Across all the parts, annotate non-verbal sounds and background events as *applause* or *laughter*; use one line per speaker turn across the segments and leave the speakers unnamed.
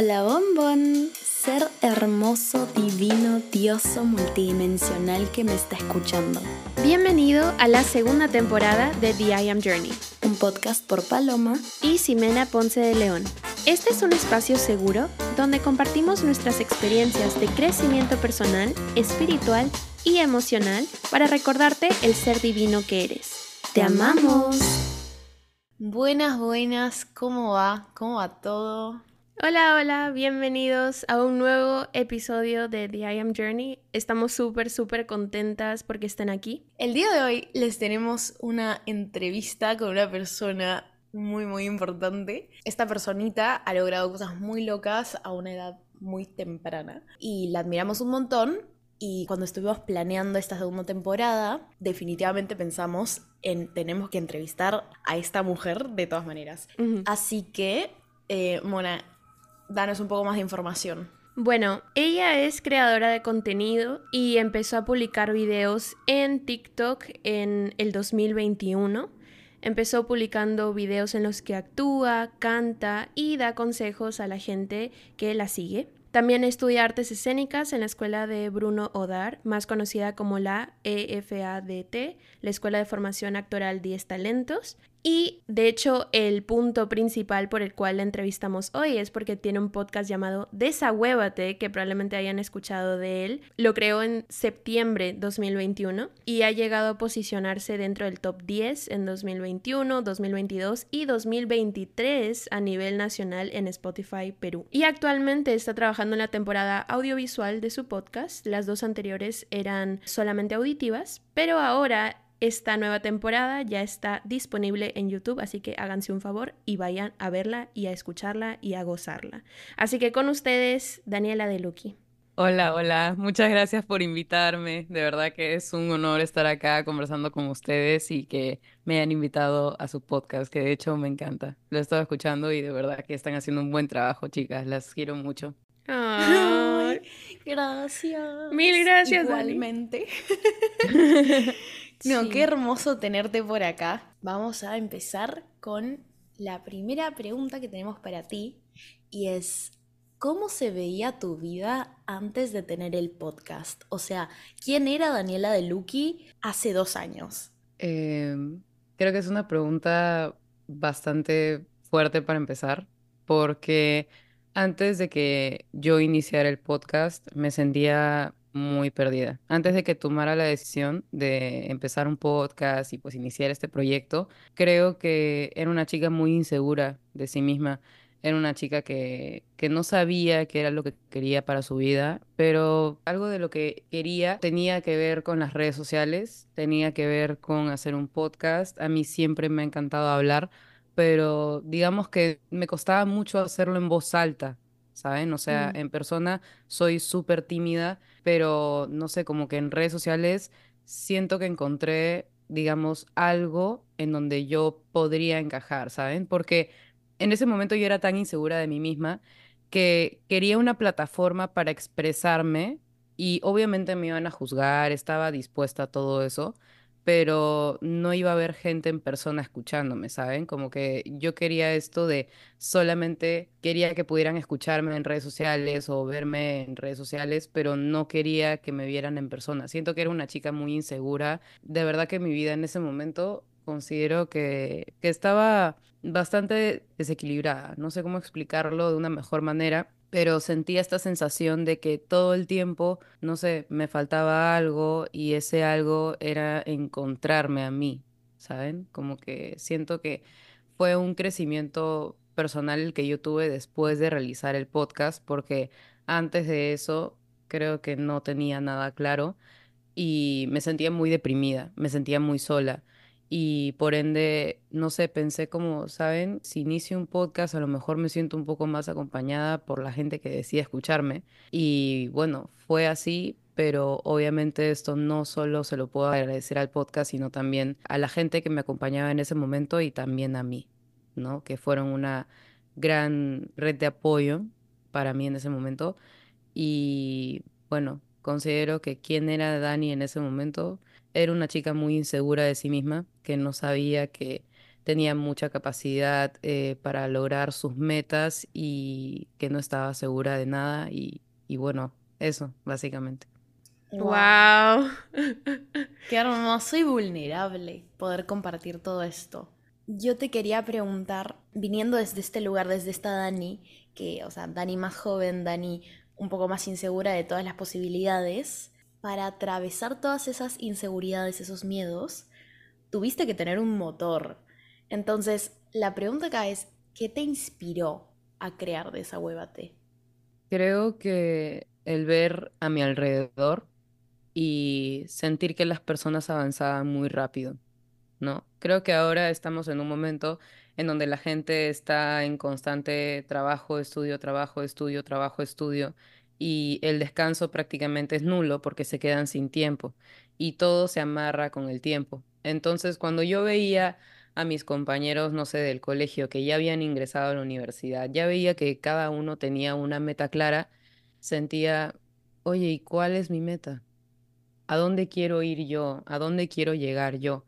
Hola bombón, ser hermoso, divino, dioso, multidimensional que me está escuchando.
Bienvenido a la segunda temporada de The I Am Journey,
un podcast por Paloma
y Ximena Ponce de León. Este es un espacio seguro donde compartimos nuestras experiencias de crecimiento personal, espiritual y emocional para recordarte el ser divino que eres.
¡Te amamos!
Buenas, buenas, ¿cómo va? ¿Cómo va todo?
Hola, hola, bienvenidos a un nuevo episodio de The I Am Journey. Estamos súper, súper contentas porque estén aquí.
El día de hoy les tenemos una entrevista con una persona muy, muy importante. Esta personita ha logrado cosas muy locas a una edad muy temprana y la admiramos un montón. Y cuando estuvimos planeando esta segunda temporada, definitivamente pensamos en tenemos que entrevistar a esta mujer de todas maneras. Así que, eh, Mona, danos un poco más de información.
Bueno, ella es creadora de contenido y empezó a publicar videos en TikTok en el 2021. Empezó publicando videos en los que actúa, canta y da consejos a la gente que la sigue. También estudia artes escénicas en la escuela de Bruno Odar, más conocida como la EFADT, la Escuela de Formación Actoral 10 Talentos, y de hecho, el punto principal por el cual la entrevistamos hoy es porque tiene un podcast llamado Desahuévate, que probablemente hayan escuchado de él. Lo creó en septiembre 2021 y ha llegado a posicionarse dentro del top 10 en 2021, 2022 y 2023 a nivel nacional en Spotify Perú. Y actualmente está trabajando en la temporada audiovisual de su podcast. Las dos anteriores eran solamente auditivas, pero ahora esta nueva temporada ya está disponible en YouTube, así que háganse un favor y vayan a verla y a escucharla y a gozarla. Así que con ustedes, Daniela de Lucky.
Hola, hola, muchas gracias por invitarme. De verdad que es un honor estar acá conversando con ustedes y que me hayan invitado a su podcast, que de hecho me encanta. Lo he estado escuchando y de verdad que están haciendo un buen trabajo, chicas. Las quiero mucho.
Ay, gracias.
Mil gracias,
Igualmente. *laughs* No, qué hermoso tenerte por acá. Vamos a empezar con la primera pregunta que tenemos para ti y es, ¿cómo se veía tu vida antes de tener el podcast? O sea, ¿quién era Daniela de Lucky hace dos años?
Em, creo que es una pregunta bastante fuerte para empezar, porque antes de que yo iniciara el podcast me sentía muy perdida. Antes de que tomara la decisión de empezar un podcast y pues iniciar este proyecto, creo que era una chica muy insegura de sí misma. Era una chica que, que no sabía qué era lo que quería para su vida, pero algo de lo que quería tenía que ver con las redes sociales, tenía que ver con hacer un podcast. A mí siempre me ha encantado hablar, pero digamos que me costaba mucho hacerlo en voz alta. ¿Saben? O sea, en persona soy súper tímida, pero no sé, como que en redes sociales siento que encontré, digamos, algo en donde yo podría encajar, ¿saben? Porque en ese momento yo era tan insegura de mí misma que quería una plataforma para expresarme y obviamente me iban a juzgar, estaba dispuesta a todo eso, pero no iba a haber gente en persona escuchándome, ¿saben? Como que yo quería esto de solamente quería que pudieran escucharme en redes sociales o verme en redes sociales, pero no quería que me vieran en persona. Siento que era una chica muy insegura. De verdad que mi vida en ese momento considero que, que estaba bastante desequilibrada. No sé cómo explicarlo de una mejor manera pero sentía esta sensación de que todo el tiempo, no sé, me faltaba algo y ese algo era encontrarme a mí, ¿saben? Como que siento que fue un crecimiento personal el que yo tuve después de realizar el podcast, porque antes de eso creo que no tenía nada claro y me sentía muy deprimida, me sentía muy sola y por ende, no sé, pensé como, ¿saben? Si inicio un podcast, a lo mejor me siento un poco más acompañada por la gente que decía escucharme. Y bueno, fue así, pero obviamente esto no solo se lo puedo agradecer al podcast, sino también a la gente que me acompañaba en ese momento y también a mí, ¿no? Que fueron una gran red de apoyo para mí en ese momento. Y bueno, considero que quién era Dani en ese momento era una chica muy insegura de sí misma, que no sabía que tenía mucha capacidad eh, para lograr sus metas y que no estaba segura de nada y, y bueno, eso, básicamente.
Wow. *laughs*
Qué hermoso y vulnerable poder compartir todo esto. Yo te quería preguntar, viniendo desde este lugar, desde esta Dani, que, o sea, Dani más joven, Dani un poco más insegura de todas las posibilidades, para atravesar todas esas inseguridades, esos miedos, tuviste que tener un motor. Entonces, la pregunta acá es, ¿qué te inspiró a crear Desahuévate?
Creo que el ver a mi alrededor y sentir que las personas avanzaban muy rápido, ¿no? Creo que ahora estamos en un momento en donde la gente está en constante trabajo, estudio, trabajo, estudio, trabajo, estudio, y el descanso prácticamente es nulo porque se quedan sin tiempo y todo se amarra con el tiempo. Entonces, cuando yo veía a mis compañeros, no sé, del colegio que ya habían ingresado a la universidad, ya veía que cada uno tenía una meta clara, sentía, oye, ¿y cuál es mi meta? ¿A dónde quiero ir yo? ¿A dónde quiero llegar yo?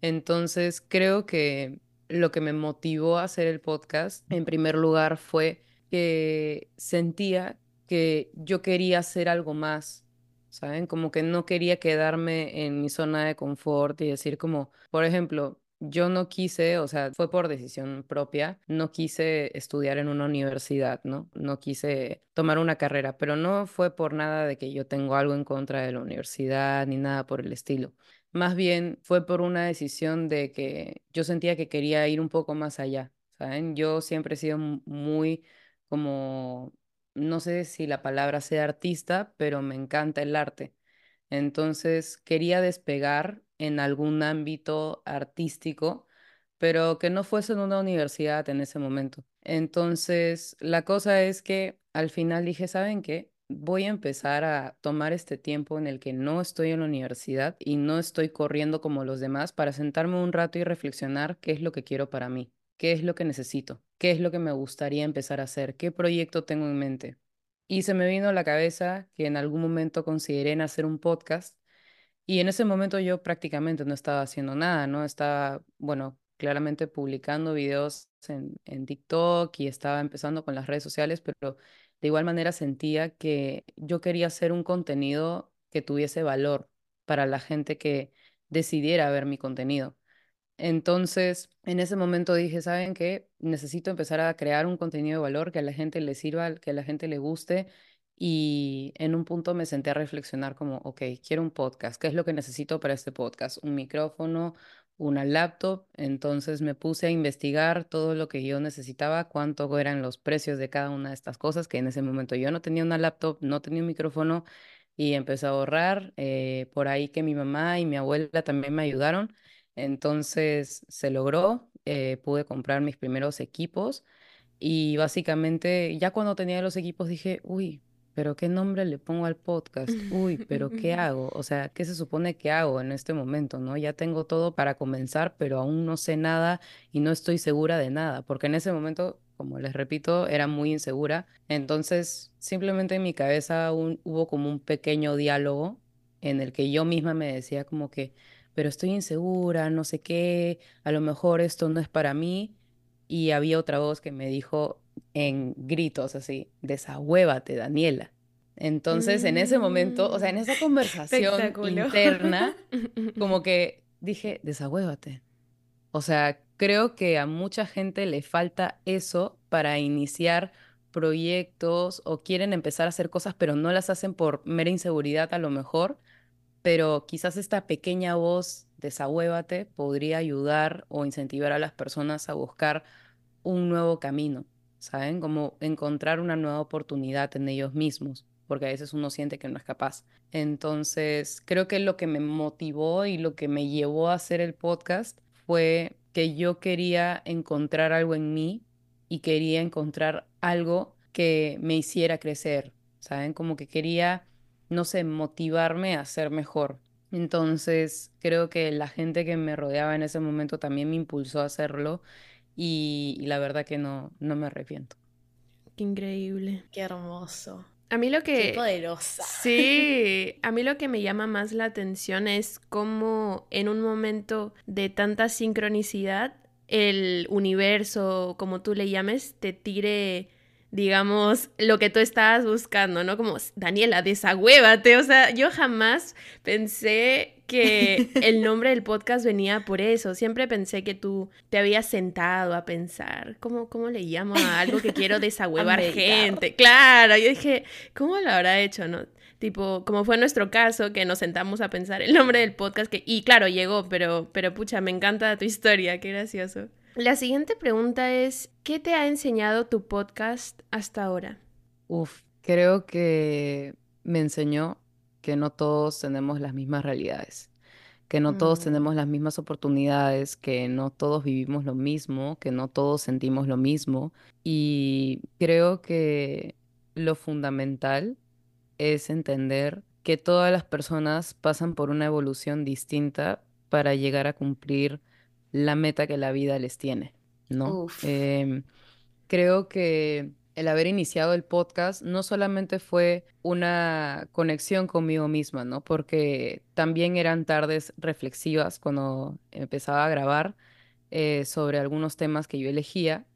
Entonces, creo que lo que me motivó a hacer el podcast, en primer lugar, fue que sentía que yo quería hacer algo más, ¿saben? Como que no quería quedarme en mi zona de confort y decir como, por ejemplo, yo no quise, o sea, fue por decisión propia, no quise estudiar en una universidad, ¿no? No quise tomar una carrera, pero no fue por nada de que yo tengo algo en contra de la universidad ni nada por el estilo. Más bien fue por una decisión de que yo sentía que quería ir un poco más allá, ¿saben? Yo siempre he sido muy como, no sé si la palabra sea artista, pero me encanta el arte. Entonces quería despegar en algún ámbito artístico, pero que no fuese en una universidad en ese momento. Entonces, la cosa es que al final dije, ¿saben qué? Voy a empezar a tomar este tiempo en el que no estoy en la universidad y no estoy corriendo como los demás para sentarme un rato y reflexionar qué es lo que quiero para mí, qué es lo que necesito, qué es lo que me gustaría empezar a hacer, qué proyecto tengo en mente. Y se me vino a la cabeza que en algún momento consideré hacer un podcast y en ese momento yo prácticamente no estaba haciendo nada, ¿no? Estaba, bueno, claramente publicando videos en, en TikTok y estaba empezando con las redes sociales, pero de igual manera sentía que yo quería hacer un contenido que tuviese valor para la gente que decidiera ver mi contenido. Entonces, en ese momento dije, ¿saben qué? Necesito empezar a crear un contenido de valor que a la gente le sirva, que a la gente le guste y en un punto me senté a reflexionar como, ok, quiero un podcast, ¿qué es lo que necesito para este podcast? Un micrófono, una laptop, entonces me puse a investigar todo lo que yo necesitaba, cuánto eran los precios de cada una de estas cosas, que en ese momento yo no tenía una laptop, no tenía un micrófono y empecé a ahorrar, eh, por ahí que mi mamá y mi abuela también me ayudaron, entonces se logró, eh, pude comprar mis primeros equipos y básicamente ya cuando tenía los equipos dije, uy, pero ¿qué nombre le pongo al podcast? Uy, pero ¿qué *laughs* hago? O sea, ¿qué se supone que hago en este momento, no? Ya tengo todo para comenzar, pero aún no sé nada y no estoy segura de nada, porque en ese momento, como les repito, era muy insegura. Entonces, simplemente en mi cabeza hubo como un pequeño diálogo en el que yo misma me decía como que, pero estoy insegura, no sé qué, a lo mejor esto no es para mí. Y había otra voz que me dijo, en gritos así, desahuévate, Daniela. Entonces, en ese momento, o sea, en esa *laughs* conversación interna, como *laughs* que dije, desahuévate. O sea, creo que a mucha gente le falta eso para iniciar proyectos o quieren empezar a hacer cosas, pero no las hacen por mera inseguridad a lo mejor, pero quizás esta pequeña voz, desahuévate, podría ayudar o incentivar a las personas a buscar un nuevo camino. ¿saben? Como encontrar una nueva oportunidad en ellos mismos, porque a veces uno siente que no es capaz. Entonces, creo que lo que me motivó y lo que me llevó a hacer el podcast fue que yo quería encontrar algo en mí y quería encontrar algo que me hiciera crecer, ¿saben? Como que quería, no sé, motivarme a ser mejor. Entonces, creo que la gente que me rodeaba en ese momento también me impulsó a hacerlo y, la verdad que no, no me arrepiento.
Qué increíble.
Qué hermoso.
A mí lo que...
Qué poderosa.
Sí, *laughs* a mí lo que me llama más la atención es cómo en un momento de tanta sincronicidad el universo, como tú le llames, te tire digamos, lo que tú estabas buscando, ¿no? Como, Daniela, desagüévate. O sea, yo jamás pensé que *laughs* el nombre del podcast venía por eso. Siempre pensé que tú te habías sentado a pensar, ¿cómo, cómo le llamo a algo que quiero desagüevar *laughs* gente? Claro, yo dije, ¿cómo lo habrá hecho, no? Tipo, como fue nuestro caso, que nos sentamos a pensar el nombre del podcast, que, y claro, llegó, pero, pero pucha, me encanta tu historia, qué gracioso. La siguiente pregunta es, ¿qué te ha enseñado tu podcast hasta ahora?
Uf, creo que me enseñó que no todos tenemos las mismas realidades, que no todos mm. tenemos las mismas oportunidades, que no todos vivimos lo mismo, que no todos sentimos lo mismo. Y creo que lo fundamental es entender que todas las personas pasan por una evolución distinta para llegar a cumplir la meta que la vida les tiene, ¿no? Em, creo que el haber iniciado el podcast no solamente fue una conexión conmigo misma, ¿no? Porque también eran tardes reflexivas cuando empezaba a grabar eh, sobre algunos temas que yo elegía.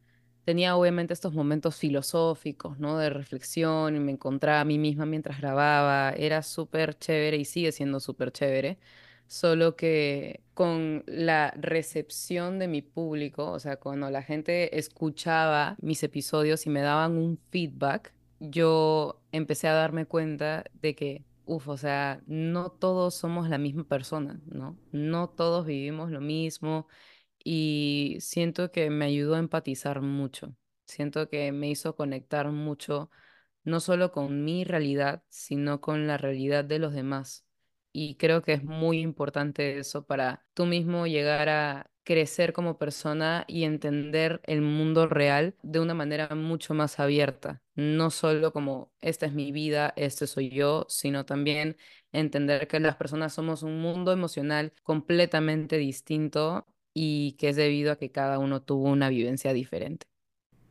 Tenía obviamente estos momentos filosóficos, ¿no? De reflexión y me encontraba a mí misma mientras grababa. Era súper chévere y sigue siendo súper chévere solo que con la recepción de mi público, o sea, cuando la gente escuchaba mis episodios y me daban un feedback, yo empecé a darme cuenta de que, uff, o sea, no todos somos la misma persona, ¿no? No todos vivimos lo mismo y siento que me ayudó a empatizar mucho, siento que me hizo conectar mucho, no solo con mi realidad, sino con la realidad de los demás y creo que es muy importante eso para tú mismo llegar a crecer como persona y entender el mundo real de una manera mucho más abierta, no solo como esta es mi vida, este soy yo, sino también entender que las personas somos un mundo emocional completamente distinto y que es debido a que cada uno tuvo una vivencia diferente.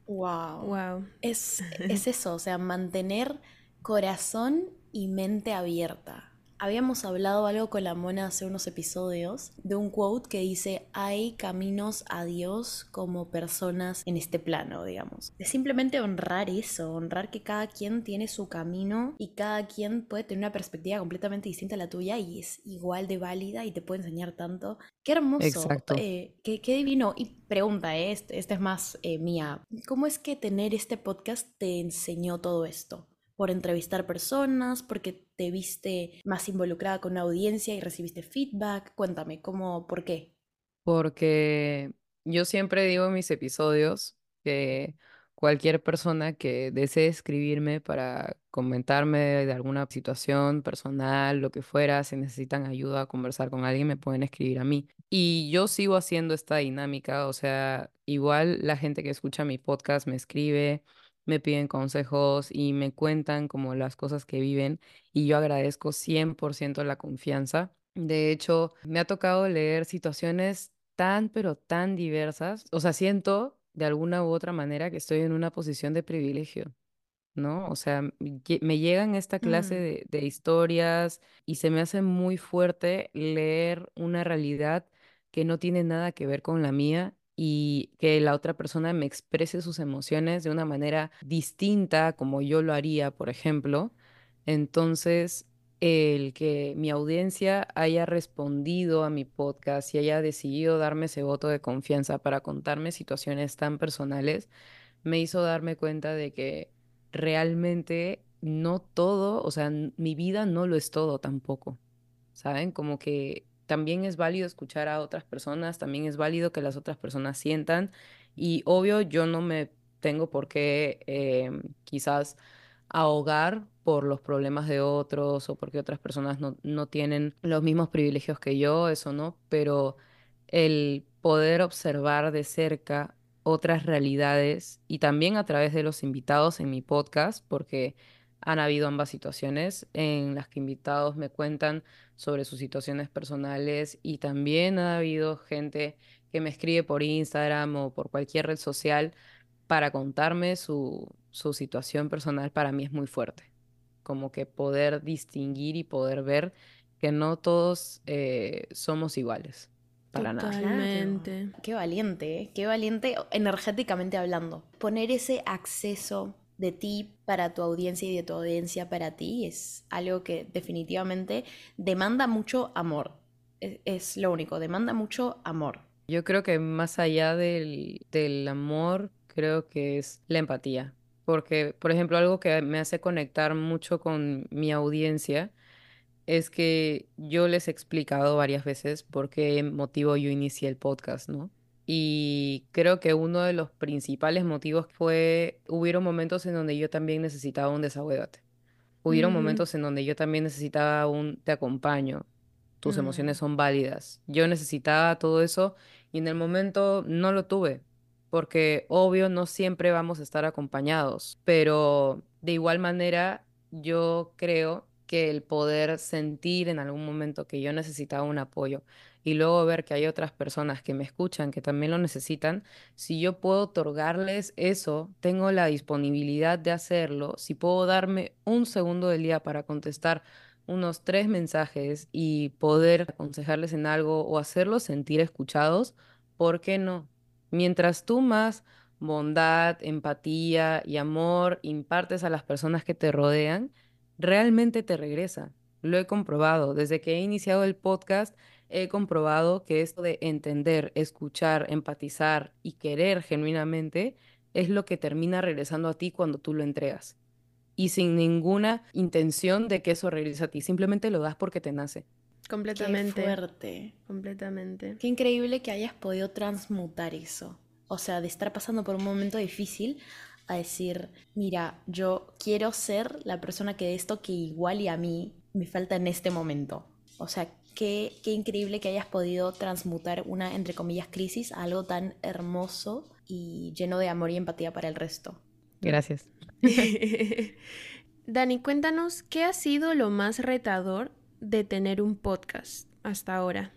Wow. Wow. Es, *laughs* es eso, o sea, mantener corazón y mente abierta Habíamos hablado algo con la mona hace unos episodios de un quote que dice hay caminos a Dios como personas en este plano, digamos. Es simplemente honrar eso, honrar que cada quien tiene su camino y cada quien puede tener una perspectiva completamente distinta a la tuya y es igual de válida y te puede enseñar tanto. Qué hermoso,
Exacto.
Eh, qué, divino. Y pregunta, eh, esta este es más eh, mía. ¿Cómo es que tener este podcast te enseñó todo esto? Por entrevistar personas, porque te viste más involucrada con una audiencia y recibiste feedback. Cuéntame, ¿cómo, por qué?
Porque yo siempre digo en mis episodios que cualquier persona que desee escribirme para comentarme de alguna situación personal, lo que fuera, si necesitan ayuda a conversar con alguien, me pueden escribir a mí. Y yo sigo haciendo esta dinámica, o sea, igual la gente que escucha mi podcast me escribe, me piden consejos y me cuentan como las cosas que viven y yo agradezco 100% la confianza. De hecho, me ha tocado leer situaciones tan, pero tan diversas. O sea, siento de alguna u otra manera que estoy en una posición de privilegio, ¿no? O sea, me llegan esta clase mm. de, de historias y se me hace muy fuerte leer una realidad que no tiene nada que ver con la mía y que la otra persona me exprese sus emociones de una manera distinta como yo lo haría, por ejemplo. Entonces, el que mi audiencia haya respondido a mi podcast y haya decidido darme ese voto de confianza para contarme situaciones tan personales, me hizo darme cuenta de que realmente no todo, o sea, mi vida no lo es todo tampoco, ¿saben? Como que también es válido escuchar a otras personas, también es válido que las otras personas sientan y obvio yo no me tengo por qué em, quizás ahogar por los problemas de otros o porque otras personas no, no tienen los mismos privilegios que yo, eso no, pero el poder observar de cerca otras realidades y también a través de los invitados en mi podcast, porque han habido ambas situaciones en las que invitados me cuentan sobre sus situaciones personales y también ha habido gente que me escribe por Instagram o por cualquier red social para contarme su, situación personal para mí es muy fuerte. Como que poder distinguir y poder ver que no todos eh, somos iguales. para nada.
Totalmente.
Qué valiente, ¿eh? qué valiente energéticamente hablando. Poner ese acceso de ti para tu audiencia y de tu audiencia para ti es algo que definitivamente demanda mucho amor. Es, es lo único, demanda mucho amor.
Yo creo que más allá del, del amor, creo que es la empatía. Porque, por ejemplo, algo que me hace conectar mucho con mi audiencia es que yo les he explicado varias veces por qué motivo yo inicié el podcast, ¿no? Y creo que uno de los principales motivos fue, hubieron momentos en donde yo también necesitaba un desahogate. Hubieron
Mm.
momentos en donde yo también necesitaba un te acompaño, tus
Mm.
emociones son válidas. Yo necesitaba todo eso y en el momento no lo tuve, porque obvio no siempre vamos a estar acompañados, pero de igual manera yo creo que el poder sentir en algún momento que yo necesitaba un apoyo y luego ver que hay otras personas que me escuchan que también lo necesitan, si yo puedo otorgarles eso, tengo la disponibilidad de hacerlo, si puedo darme un segundo del día para contestar unos tres mensajes y poder aconsejarles en algo o hacerlos sentir escuchados, ¿por qué no? Mientras tú más bondad, empatía y amor impartes a las personas que te rodean, realmente te regresa. Lo he comprobado. Desde que he iniciado el podcast, he comprobado que esto de entender, escuchar, empatizar y querer genuinamente es lo que termina regresando a ti cuando tú lo entregas. Y sin ninguna intención de que eso regrese a ti. Simplemente lo das porque te nace.
Completamente.
Qué fuerte.
Completamente.
Qué increíble que hayas podido transmutar eso. O sea, de estar pasando por un momento difícil a decir, mira, yo quiero ser la persona que de esto que igual y a mí me falta en este momento. O sea, qué, qué increíble que hayas podido transmutar una, entre comillas, crisis a algo tan hermoso y lleno de amor y empatía para el resto.
Gracias. *laughs*
Dani, cuéntanos, ¿qué ha sido lo más retador de tener un podcast hasta ahora?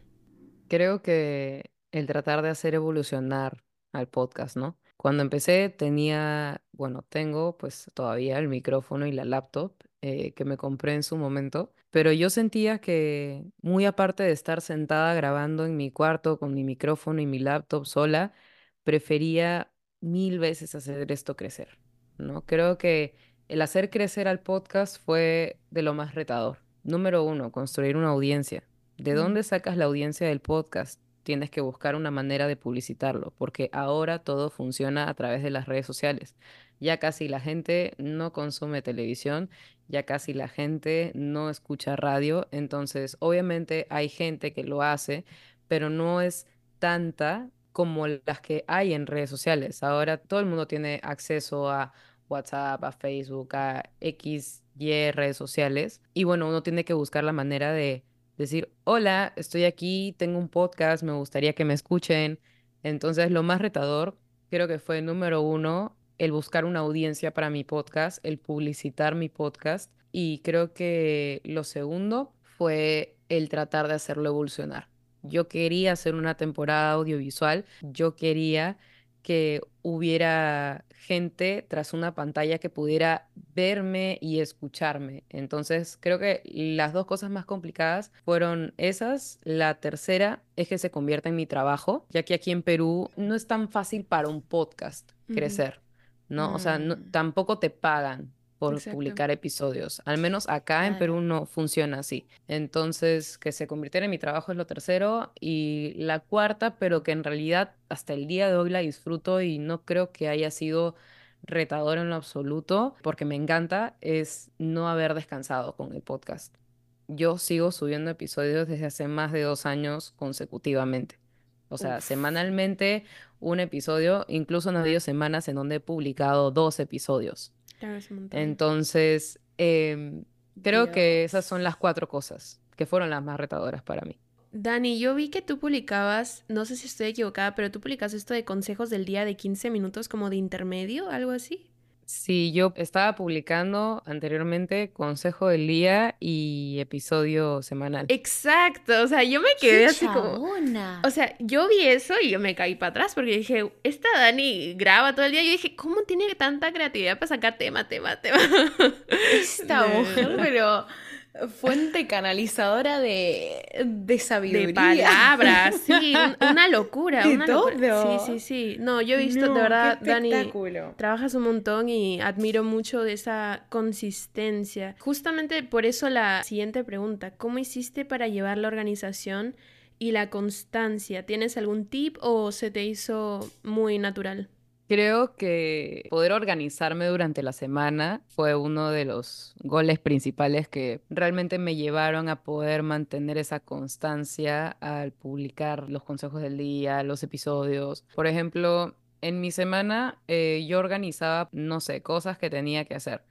Creo que el tratar de hacer evolucionar al podcast, ¿no? Cuando empecé tenía, bueno, tengo pues todavía el micrófono y la laptop eh, que me compré en su momento, pero yo sentía que muy aparte de estar sentada grabando en mi cuarto con mi micrófono y mi laptop sola, prefería mil veces hacer esto crecer, ¿no? Creo que el hacer crecer al podcast fue de lo más retador. Número uno, construir una audiencia. ¿De dónde sacas la audiencia del podcast? Tienes que buscar una manera de publicitarlo, porque ahora todo funciona a través de las redes sociales. Ya casi la gente no consume televisión, ya casi la gente no escucha radio, entonces obviamente hay gente que lo hace, pero no es tanta como las que hay en redes sociales. Ahora todo el mundo tiene acceso a WhatsApp, a Facebook, a X, Y redes sociales. Y bueno, uno tiene que buscar la manera de decir, hola, estoy aquí, tengo un podcast, me gustaría que me escuchen. Entonces, lo más retador creo que fue número uno, el buscar una audiencia para mi podcast, el publicitar mi podcast. Y creo que lo segundo fue el tratar de hacerlo evolucionar. Yo quería hacer una temporada audiovisual, yo quería que hubiera gente tras una pantalla que pudiera verme y escucharme. Entonces, creo que las dos cosas más complicadas fueron esas. La tercera es que se convierta en mi trabajo, ya que aquí en Perú no es tan fácil para un podcast crecer, ¿no? O sea, no-
Mm.
tampoco te pagan por
Exacto.
publicar episodios. Al menos acá en. Perú no funciona así. Entonces, que se convirtiera en mi trabajo es lo tercero. Y la cuarta, pero que en realidad hasta el día de hoy la disfruto y no creo que haya sido retador en lo absoluto, porque me encanta, es no haber descansado con el podcast. Yo sigo subiendo episodios desde hace más de dos años consecutivamente. O sea,
Uf.
semanalmente un episodio, incluso han habido semanas en donde he publicado dos episodios.
Claro, es un montón.
Entonces, em, creo que esas son las cuatro cosas que fueron las más retadoras para mí.
Dani, yo vi que tú publicabas, no sé si estoy equivocada, pero tú publicas esto de consejos del día de 15 minutos como de intermedio, algo así.
Sí, yo estaba publicando anteriormente Consejo del Día y episodio semanal.
Exacto, o sea, yo me quedé
¡Qué
así como...
chabona!
O sea, yo vi eso y yo me caí para atrás porque dije, esta Dani graba todo el día. Yo dije, ¿cómo tiene tanta creatividad para sacar tema, tema, tema?
Esta *laughs* mujer, pero fuente canalizadora de, de sabiduría.
De palabras, sí, *laughs* una locura.
De
una locura. Sí, sí, sí. No, yo he visto,
No,
de verdad, Dani, trabajas un montón y admiro mucho de esa consistencia. Justamente por eso la siguiente pregunta, ¿cómo hiciste para llevar la organización y la constancia? ¿Tienes algún tip o se te hizo muy natural?
Creo que poder organizarme durante la semana fue uno de los goles principales que realmente me llevaron a poder mantener esa constancia al publicar los consejos del día, los episodios. Por ejemplo, en mi semana eh, yo organizaba, no sé, cosas que tenía que hacer.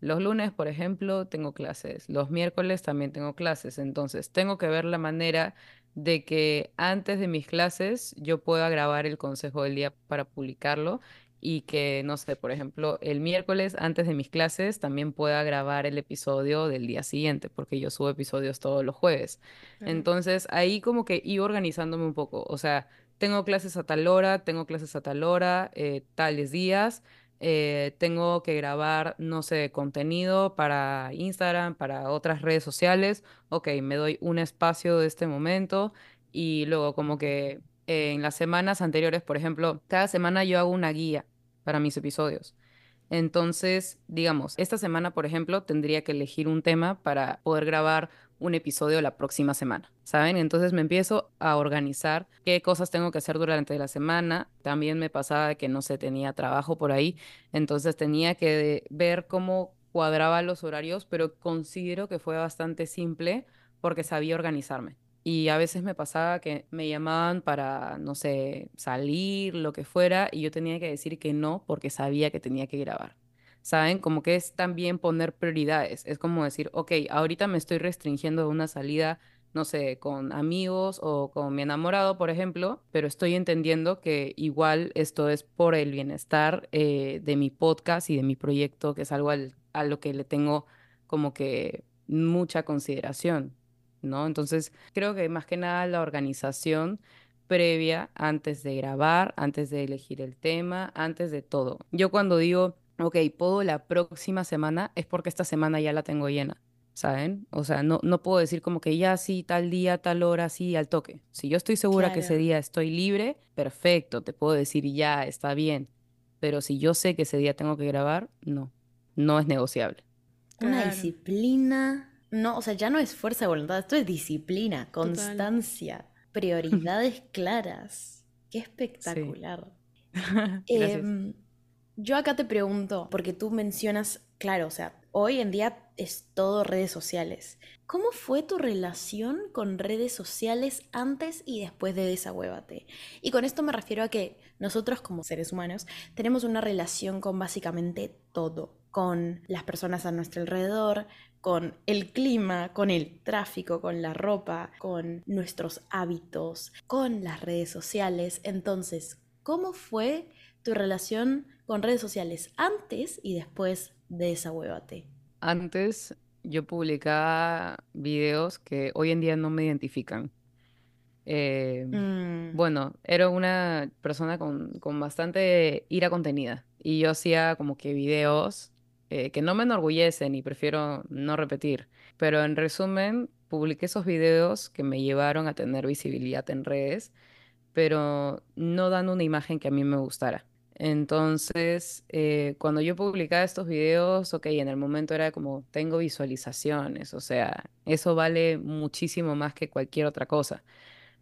Los lunes, por ejemplo, tengo clases. Los miércoles también tengo clases. Entonces, tengo que ver la manera de que antes de mis clases yo pueda grabar el consejo del día para publicarlo y que, no sé, por ejemplo, el miércoles antes de mis clases también pueda grabar el episodio del día siguiente, porque yo subo episodios todos los jueves. Entonces, ahí como que iba organizándome un poco. O sea, tengo clases a tal hora, tengo clases a tal hora, eh, tales días. Eh, tengo que grabar, no sé, contenido para Instagram, para otras redes sociales. Ok, me doy un espacio de este momento y luego como que en las semanas anteriores, por ejemplo, cada semana yo hago una guía para mis episodios. Entonces, digamos, esta semana, por ejemplo, tendría que elegir un tema para poder grabar un episodio la próxima semana, ¿saben? Entonces me empiezo a organizar qué cosas tengo que hacer durante la semana. También me pasaba que no sé, tenía trabajo por ahí, entonces tenía que ver cómo cuadraba los horarios, pero considero que fue bastante simple porque sabía organizarme. Y a veces me pasaba que me llamaban para, no sé, salir, lo que fuera, y yo tenía que decir que no porque sabía que tenía que grabar. ¿Saben? Como que es también poner prioridades. Es como decir, ok, ahorita me estoy restringiendo de una salida, no sé, con amigos o con mi enamorado, por ejemplo, pero estoy entendiendo que igual esto es por el bienestar eh, de mi podcast y de mi proyecto, que es algo al- a lo que le tengo como que mucha consideración, ¿no? Entonces, creo que más que nada la organización previa antes de grabar, antes de elegir el tema, antes de todo. Yo cuando digo, ok, puedo la próxima semana, es porque esta semana ya la tengo llena, ¿saben? O sea, no, no puedo decir como que ya sí, tal día, tal hora, sí, al toque. Si yo estoy segura que ese día estoy libre, perfecto, te puedo decir ya, está bien. Pero si yo sé que ese día tengo que grabar, no, no es negociable.
Una
Claro.
disciplina. No, o sea, ya no es fuerza de voluntad, esto es disciplina, constancia, *laughs* prioridades claras. Qué espectacular. *laughs*
Gracias.
Em, yo acá te pregunto, porque tú mencionas, claro, o sea, hoy en día es todo redes sociales. ¿Cómo fue tu relación con redes sociales antes y después de Desahuévate? Y con esto me refiero a que nosotros como seres humanos tenemos una relación con básicamente todo, con las personas a nuestro alrededor, con el clima, con el tráfico, con la ropa, con nuestros hábitos, con las redes sociales. Entonces, ¿cómo fue tu relación con redes sociales antes y después de Desahuévate?
Antes yo publicaba videos que hoy en día no me identifican. Eh,
Mm,
bueno, era una persona con, con bastante ira contenida y yo hacía como que videos eh, que no me enorgullecen y prefiero no repetir. Pero en resumen, publiqué esos videos que me llevaron a tener visibilidad en redes, pero no dan una imagen que a mí me gustara. Entonces, eh, cuando yo publicaba estos videos, ok, en el momento era como, tengo visualizaciones, o sea, eso vale muchísimo más que cualquier otra cosa.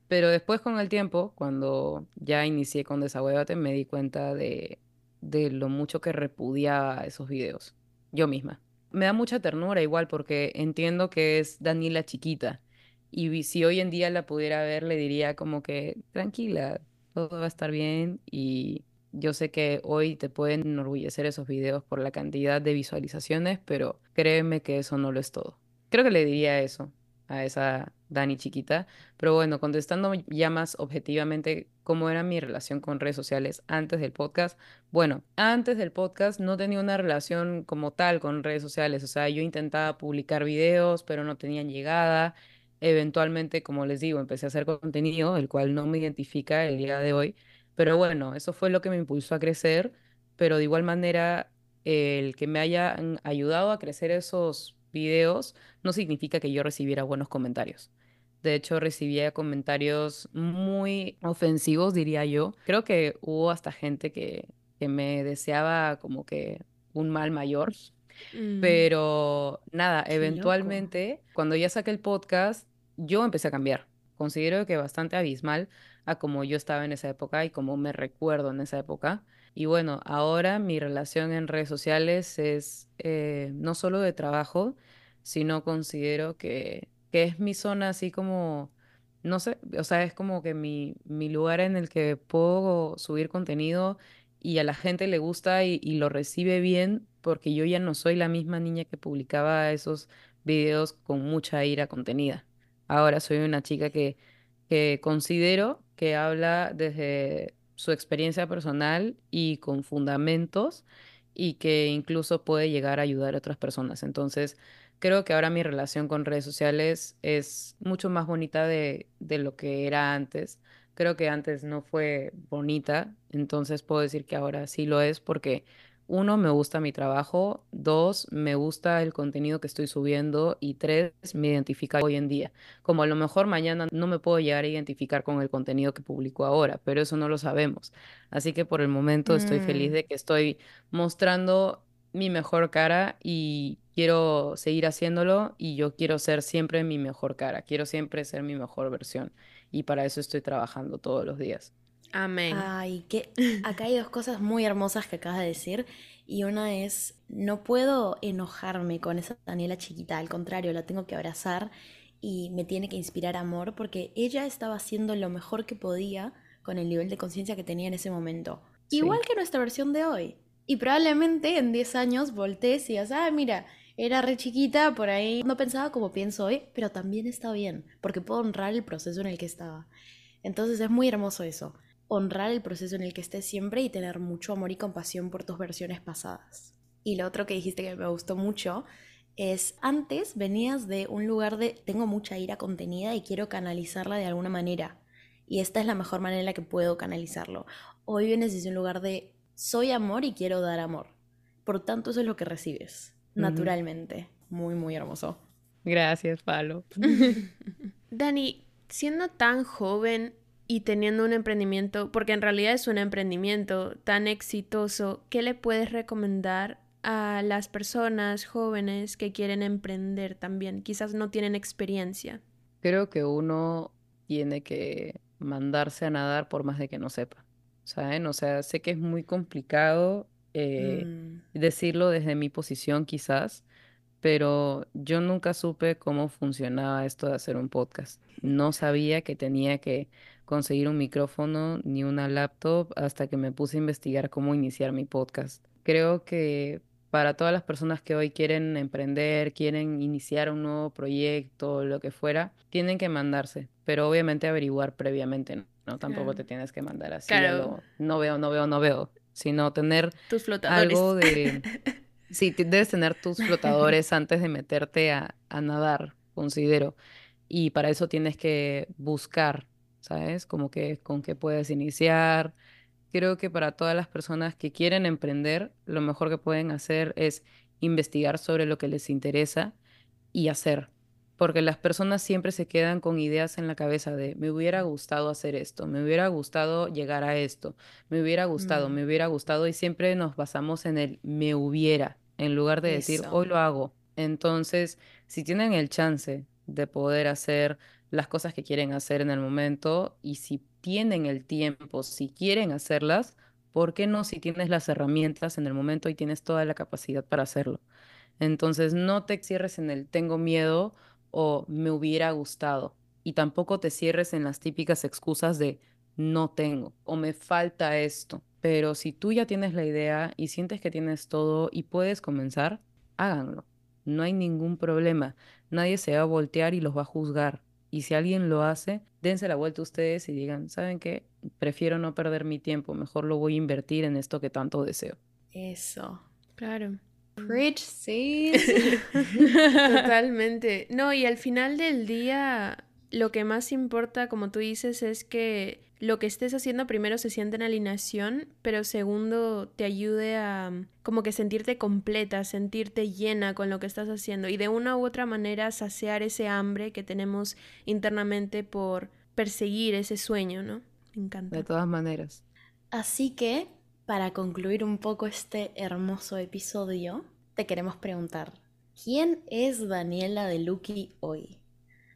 Pero después con el tiempo, cuando ya inicié con Desahuévate, me di cuenta de, de lo mucho que repudiaba esos videos, yo misma. Me da mucha ternura igual porque entiendo que es Daniela chiquita y si hoy en día la pudiera ver, le diría como que tranquila, todo va a estar bien y yo sé que hoy te pueden enorgullecer esos videos por la cantidad de visualizaciones, pero créeme que eso no lo es todo. Creo que le diría eso a esa Dani chiquita. Pero bueno, contestando ya más objetivamente cómo era mi relación con redes sociales antes del podcast. Bueno, antes del podcast no tenía una relación como tal con redes sociales. O sea, yo intentaba publicar videos, pero no tenían llegada. Eventualmente, como les digo, empecé a hacer contenido, el cual no me identifica el día de hoy. Pero bueno, eso fue lo que me impulsó a crecer. Pero de igual manera, el que me hayan ayudado a crecer esos videos, no significa que yo recibiera buenos comentarios. De hecho, recibía comentarios muy ofensivos, diría yo. Creo que hubo hasta gente que, que me deseaba como que un mal mayor.
Mm,
Pero nada,
Qué loco.
eventualmente, cuando ya saqué el podcast, yo empecé a cambiar. Considero que bastante abismal a como yo estaba en esa época y como me recuerdo en esa época. Y bueno, ahora mi relación en redes sociales es eh, no solo de trabajo, sino considero que, que es mi zona así como, no sé, o sea, es como que mi, mi lugar en el que puedo subir contenido y a la gente le gusta y, y lo recibe bien, porque yo ya no soy la misma niña que publicaba esos videos con mucha ira contenida. Ahora soy una chica que, que considero que habla desde su experiencia personal y con fundamentos y que incluso puede llegar a ayudar a otras personas. Entonces, creo que ahora mi relación con redes sociales es mucho más bonita de, de lo que era antes. Creo que antes no fue bonita, entonces puedo decir que ahora sí lo es porque uno, me gusta mi trabajo, dos, me gusta el contenido que estoy subiendo y tres, me identifica hoy en día. Como a lo mejor mañana no me puedo llegar a identificar con el contenido que publico ahora, pero eso no lo sabemos. Así que por el momento estoy feliz
Mm,
de que estoy mostrando mi mejor cara y quiero seguir haciéndolo y yo quiero ser siempre mi mejor cara, quiero siempre ser mi mejor versión y para eso estoy trabajando todos los días.
Amén.
Ay, que *laughs* acá hay dos cosas muy hermosas que acabas de decir. Y una es, no puedo enojarme con esa Daniela chiquita, al contrario, la tengo que abrazar y me tiene que inspirar amor porque ella estaba haciendo lo mejor que podía con el nivel de conciencia que tenía en ese momento. Igual que nuestra versión de hoy. Y probablemente en 10 años voltees y digas, ah, mira, era re chiquita, por ahí no pensaba como pienso hoy, pero también está bien, porque puedo honrar el proceso en el que estaba. Entonces es muy hermoso eso honrar el proceso en el que estés siempre y tener mucho amor y compasión por tus versiones pasadas. Y lo otro que dijiste que me gustó mucho es, antes venías de un lugar de tengo mucha ira contenida y quiero canalizarla de alguna manera. Y esta es la mejor manera en la que puedo canalizarlo. Hoy vienes desde un lugar de soy amor y quiero dar amor. Por tanto, eso es lo que recibes, naturalmente. Muy, muy hermoso.
Gracias, Palo. *laughs* *laughs*
Dani, siendo tan joven y teniendo un emprendimiento, porque en realidad es un emprendimiento tan exitoso, ¿qué le puedes recomendar a las personas jóvenes que quieren emprender también? Quizás no tienen experiencia.
Creo que uno tiene que mandarse a nadar por más de que no sepa, ¿saben? O sea, sé que es muy complicado eh,
Mm,
decirlo desde mi posición quizás, pero yo nunca supe cómo funcionaba esto de hacer un podcast. No sabía que tenía que conseguir un micrófono ni una laptop hasta que me puse a investigar cómo iniciar mi podcast. Creo que para todas las personas que hoy quieren emprender, quieren iniciar un nuevo proyecto, lo que fuera, tienen que mandarse, pero obviamente averiguar previamente, ¿no? Tampoco
Claro.
te tienes que mandar así
Claro,
lo no veo, no veo, no veo, sino tener
tus flotadores.
algo de... *laughs* Sí, debes tener tus flotadores *laughs* antes de meterte a, a nadar, considero. Y para eso tienes que buscar, ¿sabes? Como que con qué puedes iniciar. Creo que para todas las personas que quieren emprender, lo mejor que pueden hacer es investigar sobre lo que les interesa y hacer. Porque las personas siempre se quedan con ideas en la cabeza de me hubiera gustado hacer esto, me hubiera gustado llegar a esto, me hubiera gustado,
mm,
me hubiera gustado y siempre nos basamos en el me hubiera en lugar de decir hoy lo hago. Entonces, si tienen el chance de poder hacer las cosas que quieren hacer en el momento y si tienen el tiempo, si quieren hacerlas, ¿por qué no si tienes las herramientas en el momento y tienes toda la capacidad para hacerlo? Entonces, no te cierres en el tengo miedo o me hubiera gustado. Y tampoco te cierres en las típicas excusas de no tengo o me falta esto. Pero si tú ya tienes la idea y sientes que tienes todo y puedes comenzar, háganlo. No hay ningún problema. Nadie se va a voltear y los va a juzgar. Y si alguien lo hace, dense la vuelta ustedes y digan, ¿saben qué? Prefiero no perder mi tiempo, mejor lo voy a invertir en esto que tanto deseo.
Eso.
Claro.
Preach, sis. *laughs*
Totalmente. No, y al final del día, lo que más importa, como tú dices, es que lo que estés haciendo primero se siente en alineación, pero segundo te ayude a mm, como que sentirte completa, sentirte llena con lo que estás haciendo y de una u otra manera saciar ese hambre que tenemos internamente por perseguir ese sueño, ¿no? Me encanta.
De todas maneras.
Así que, para concluir un poco este hermoso episodio, te queremos preguntar, ¿quién es Daniela de Lucky hoy?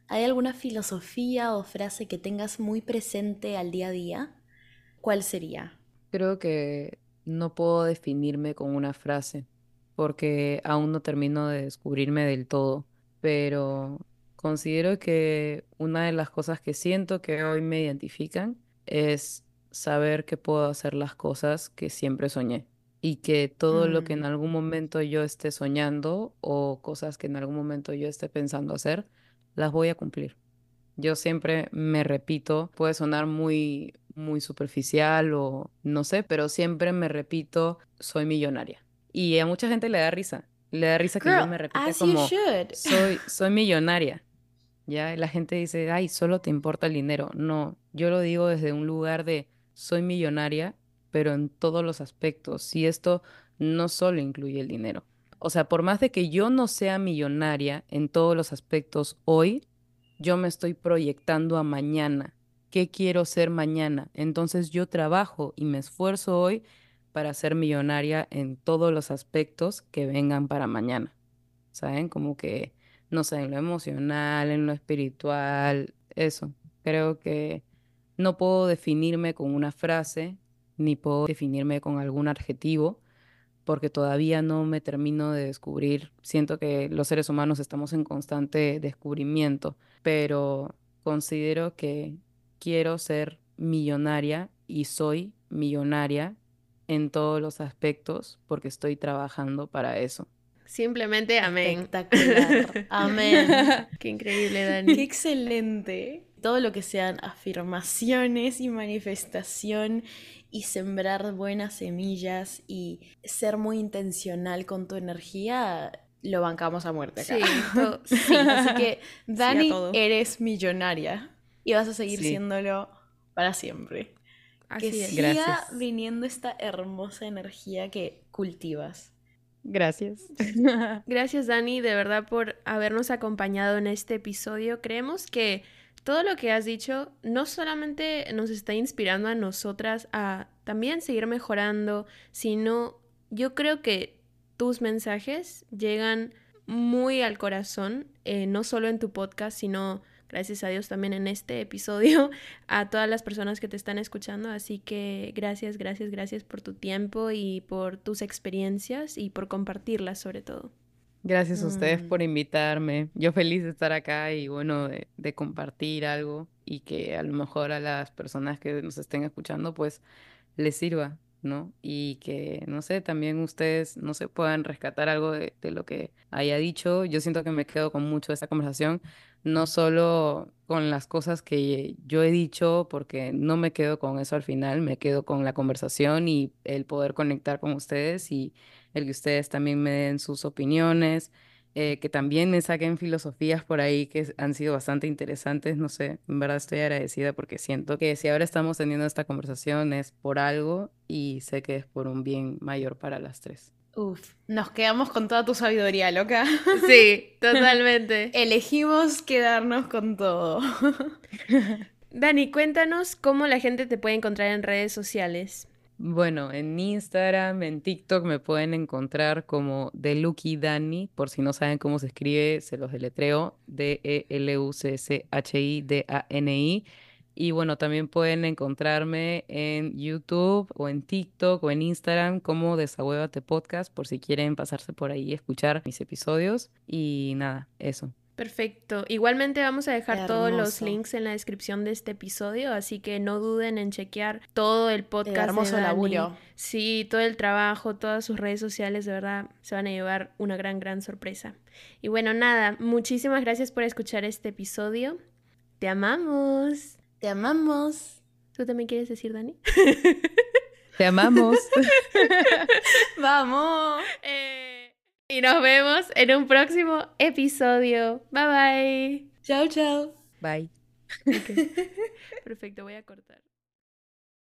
¿Hay alguna filosofía o frase que tengas muy presente al día a día? ¿Cuál sería?
Creo que no puedo definirme con una frase, porque aún no termino de descubrirme del todo, pero considero que una de las cosas que siento que hoy me identifican es saber que puedo hacer las cosas que siempre soñé y que todo lo que en
Mm,
algún momento yo esté soñando o cosas que en algún momento yo esté pensando hacer, las voy a cumplir. Yo siempre me repito, puede sonar muy, muy superficial o no sé, pero siempre me repito, soy millonaria. Y a mucha gente le da risa, le da risa que yo me repita como, soy, *laughs* soy millonaria. Ya, y la gente dice, ay, solo te importa el dinero. No, yo lo digo desde un lugar de soy millonaria, pero en todos los aspectos. Y esto no solo incluye el dinero. O sea, por más de que yo no sea millonaria en todos los aspectos hoy, yo me estoy proyectando a mañana. ¿Qué quiero ser mañana? Entonces yo trabajo y me esfuerzo hoy para ser millonaria en todos los aspectos que vengan para mañana. ¿Saben? Como que, no sé, en lo emocional, en lo espiritual, eso. Creo que no puedo definirme con una frase, ni puedo definirme con algún adjetivo porque todavía no me termino de descubrir. Siento que los seres humanos estamos en constante descubrimiento, pero considero que quiero ser millonaria y soy millonaria en todos los aspectos porque estoy trabajando para eso.
Simplemente amén.
Espectacular. *laughs* Amén.
Qué increíble,
Qué
Dani.
excelente. Todo lo que sean afirmaciones y manifestación y sembrar buenas semillas y ser muy intencional con tu energía, lo bancamos a muerte acá.
Sí. *laughs*
Así que, Dani, eres millonaria y vas a seguir
Sí.
siéndolo para siempre. Que
Así es.
siga
Gracias.
viniendo esta hermosa energía que cultivas.
Gracias. *laughs*
Gracias Dani, de verdad por habernos acompañado en este episodio. Creemos que todo lo que has dicho no solamente nos está inspirando a nosotras a también seguir mejorando, sino yo creo que tus mensajes llegan muy al corazón, eh, no solo en tu podcast, sino gracias a Dios también en este episodio, *laughs* a todas las personas que te están escuchando. Así que gracias, gracias, gracias por tu tiempo y por tus experiencias y por compartirlas sobre todo.
Gracias a ustedes
Mm.
por invitarme. Yo feliz de estar acá y bueno, de, de compartir algo y que a lo mejor a las personas que nos estén escuchando pues les sirva, ¿no? Y que, no sé, también ustedes, no se puedan rescatar algo de, de lo que haya dicho. Yo siento que me quedo con mucho de esta conversación, no solo con las cosas que yo he dicho, porque no me quedo con eso al final, me quedo con la conversación y el poder conectar con ustedes y el que ustedes también me den sus opiniones, eh, que también me saquen filosofías por ahí que han sido bastante interesantes. No sé, en verdad estoy agradecida porque siento que si ahora estamos teniendo esta conversación es por algo y sé que es por un bien mayor para las tres.
Uf, nos quedamos con toda tu sabiduría, loca.
Sí, *laughs* totalmente.
Elegimos quedarnos con todo. *laughs*
Dani, cuéntanos cómo la gente te puede encontrar en redes sociales.
Bueno, en Instagram, en TikTok me pueden encontrar como Delucky Dani, por si no saben cómo se escribe, se los deletreo, D-E-L-U-C-C-H-I-D-A-N-I. Y bueno, también pueden encontrarme en YouTube o en TikTok o en Instagram como Desahuévate Podcast, por si quieren pasarse por ahí y escuchar mis episodios. Y nada, eso.
Perfecto. Igualmente vamos a dejar todos los links en la descripción de este episodio, así que no duden en chequear todo el podcast. de
hermoso
Dani.
laburo.
Sí, todo el trabajo, todas sus redes sociales, de verdad, se van a llevar una gran, gran sorpresa. Y bueno, nada, muchísimas gracias por escuchar este episodio. Te amamos.
Te amamos.
¿Tú también quieres decir, Dani?
Te amamos. *laughs*
Vamos. *laughs*
Eh, y nos vemos en un próximo episodio. Bye bye.
Chao, chao.
Bye. *laughs*
Perfecto, voy a cortar.